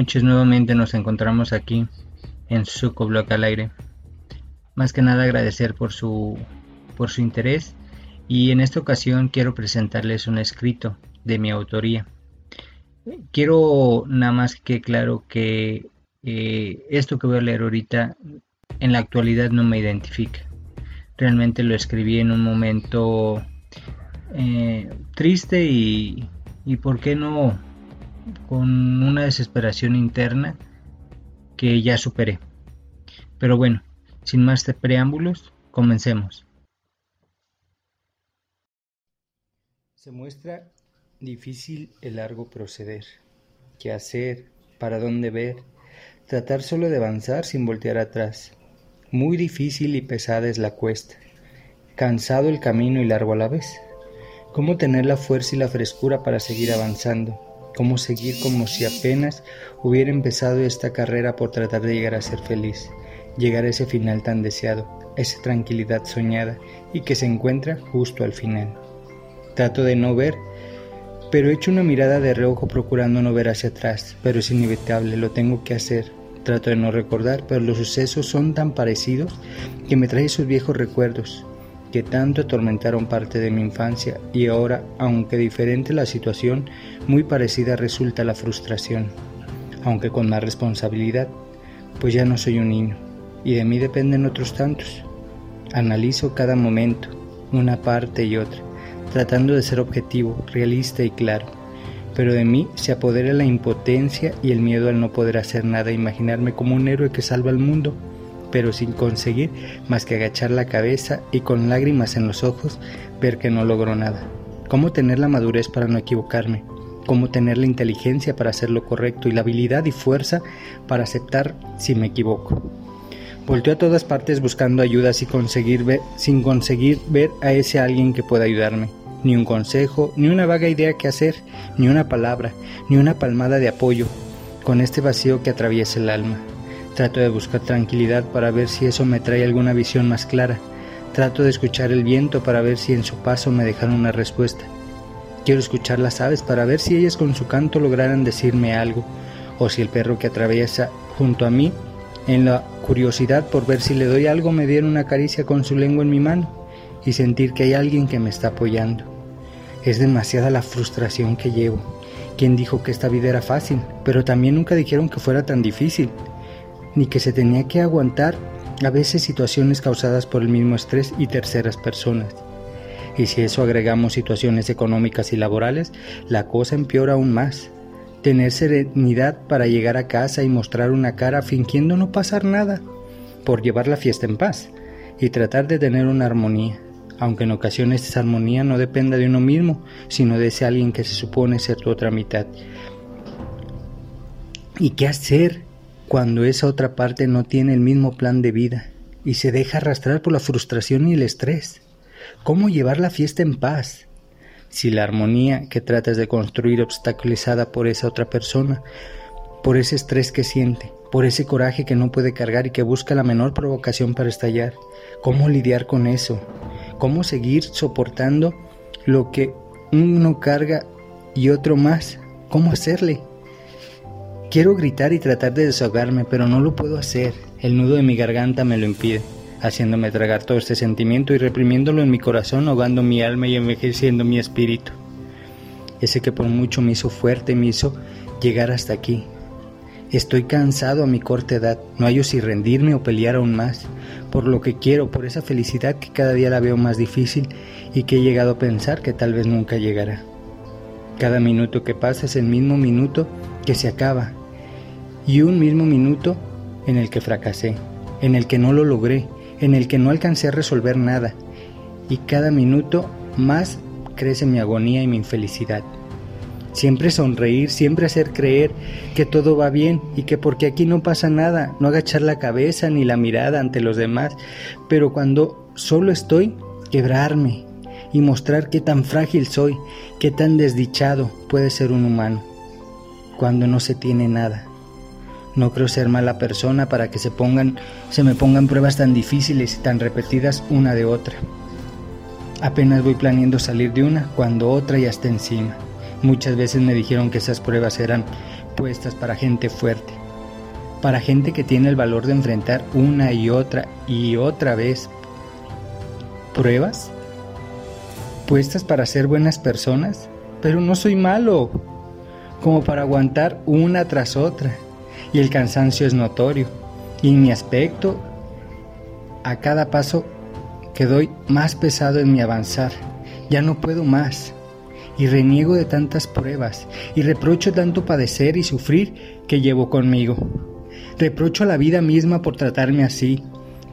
Noches, nuevamente nos encontramos aquí en Suco Block al aire. Más que nada agradecer por su, por su interés y en esta ocasión quiero presentarles un escrito de mi autoría. Quiero nada más que claro que eh, esto que voy a leer ahorita en la actualidad no me identifica. Realmente lo escribí en un momento eh, triste y, y, ¿por qué no? Con una desesperación interna que ya superé. Pero bueno, sin más preámbulos, comencemos. Se muestra difícil el largo proceder. ¿Qué hacer? ¿Para dónde ver? Tratar solo de avanzar sin voltear atrás. Muy difícil y pesada es la cuesta. Cansado el camino y largo a la vez. ¿Cómo tener la fuerza y la frescura para seguir avanzando? ¿Cómo seguir como si apenas hubiera empezado esta carrera por tratar de llegar a ser feliz? Llegar a ese final tan deseado, esa tranquilidad soñada y que se encuentra justo al final. Trato de no ver, pero echo una mirada de reojo procurando no ver hacia atrás, pero es inevitable, lo tengo que hacer. Trato de no recordar, pero los sucesos son tan parecidos que me trae esos viejos recuerdos que tanto atormentaron parte de mi infancia y ahora, aunque diferente la situación, muy parecida resulta la frustración, aunque con más responsabilidad, pues ya no soy un niño y de mí dependen otros tantos. Analizo cada momento, una parte y otra, tratando de ser objetivo, realista y claro. Pero de mí se apodera la impotencia y el miedo al no poder hacer nada, imaginarme como un héroe que salva al mundo, pero sin conseguir más que agachar la cabeza y con lágrimas en los ojos ver que no logro nada. ¿Cómo tener la madurez para no equivocarme? ¿Cómo tener la inteligencia para hacer lo correcto y la habilidad y fuerza para aceptar si me equivoco? Volteo a todas partes buscando ayuda sin conseguir ver, sin conseguir ver a ese alguien que pueda ayudarme ni un consejo, ni una vaga idea que hacer, ni una palabra, ni una palmada de apoyo, con este vacío que atraviesa el alma. Trato de buscar tranquilidad para ver si eso me trae alguna visión más clara. Trato de escuchar el viento para ver si en su paso me dejan una respuesta. Quiero escuchar las aves para ver si ellas con su canto lograran decirme algo, o si el perro que atraviesa junto a mí, en la curiosidad por ver si le doy algo, me diera una caricia con su lengua en mi mano y sentir que hay alguien que me está apoyando. Es demasiada la frustración que llevo. ¿Quién dijo que esta vida era fácil? Pero también nunca dijeron que fuera tan difícil, ni que se tenía que aguantar a veces situaciones causadas por el mismo estrés y terceras personas. Y si eso agregamos situaciones económicas y laborales, la cosa empeora aún más. Tener serenidad para llegar a casa y mostrar una cara fingiendo no pasar nada, por llevar la fiesta en paz, y tratar de tener una armonía aunque en ocasiones esa armonía no dependa de uno mismo, sino de ese alguien que se supone ser tu otra mitad. ¿Y qué hacer cuando esa otra parte no tiene el mismo plan de vida y se deja arrastrar por la frustración y el estrés? ¿Cómo llevar la fiesta en paz? Si la armonía que tratas de construir obstaculizada por esa otra persona, por ese estrés que siente, por ese coraje que no puede cargar y que busca la menor provocación para estallar, ¿cómo lidiar con eso? cómo seguir soportando lo que uno carga y otro más, cómo hacerle. Quiero gritar y tratar de desahogarme, pero no lo puedo hacer. El nudo de mi garganta me lo impide, haciéndome tragar todo este sentimiento y reprimiéndolo en mi corazón, ahogando mi alma y envejeciendo mi espíritu. Ese que por mucho me hizo fuerte, me hizo llegar hasta aquí, Estoy cansado a mi corta edad, no hallo si rendirme o pelear aún más, por lo que quiero, por esa felicidad que cada día la veo más difícil y que he llegado a pensar que tal vez nunca llegará. Cada minuto que pasa es el mismo minuto que se acaba y un mismo minuto en el que fracasé, en el que no lo logré, en el que no alcancé a resolver nada y cada minuto más crece mi agonía y mi infelicidad. Siempre sonreír, siempre hacer creer que todo va bien y que porque aquí no pasa nada, no agachar la cabeza ni la mirada ante los demás, pero cuando solo estoy, quebrarme y mostrar qué tan frágil soy, qué tan desdichado puede ser un humano, cuando no se tiene nada. No creo ser mala persona para que se pongan, se me pongan pruebas tan difíciles y tan repetidas una de otra. Apenas voy planeando salir de una cuando otra ya está encima. Muchas veces me dijeron que esas pruebas eran puestas para gente fuerte, para gente que tiene el valor de enfrentar una y otra y otra vez pruebas, puestas para ser buenas personas, pero no soy malo, como para aguantar una tras otra, y el cansancio es notorio, y en mi aspecto, a cada paso que doy más pesado en mi avanzar, ya no puedo más y reniego de tantas pruebas, y reprocho tanto padecer y sufrir que llevo conmigo. Reprocho a la vida misma por tratarme así,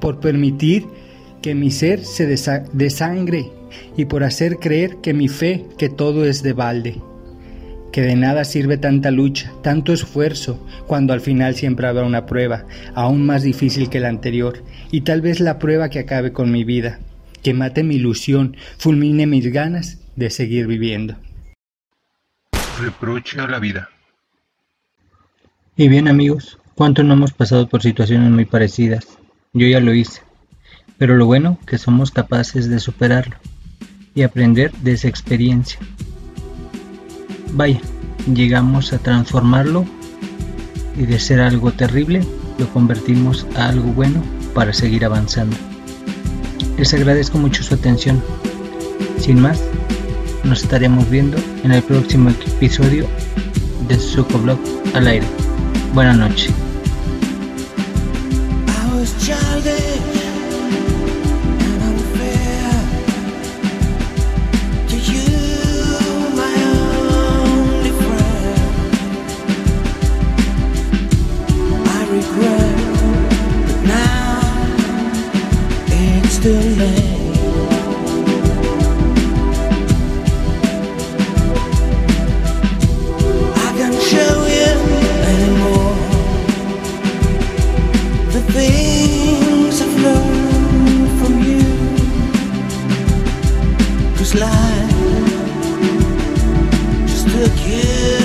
por permitir que mi ser se desangre y por hacer creer que mi fe, que todo es de balde. Que de nada sirve tanta lucha, tanto esfuerzo, cuando al final siempre habrá una prueba, aún más difícil que la anterior, y tal vez la prueba que acabe con mi vida, que mate mi ilusión, fulmine mis ganas de seguir viviendo. Reproche a la vida. Y bien amigos, ¿cuánto no hemos pasado por situaciones muy parecidas? Yo ya lo hice. Pero lo bueno que somos capaces de superarlo y aprender de esa experiencia. Vaya, llegamos a transformarlo y de ser algo terrible lo convertimos a algo bueno para seguir avanzando. Les agradezco mucho su atención. Sin más, nos estaremos viendo en el próximo episodio de Blog al aire. Buenas noches. I can't show you anymore The things I've learned from life just took you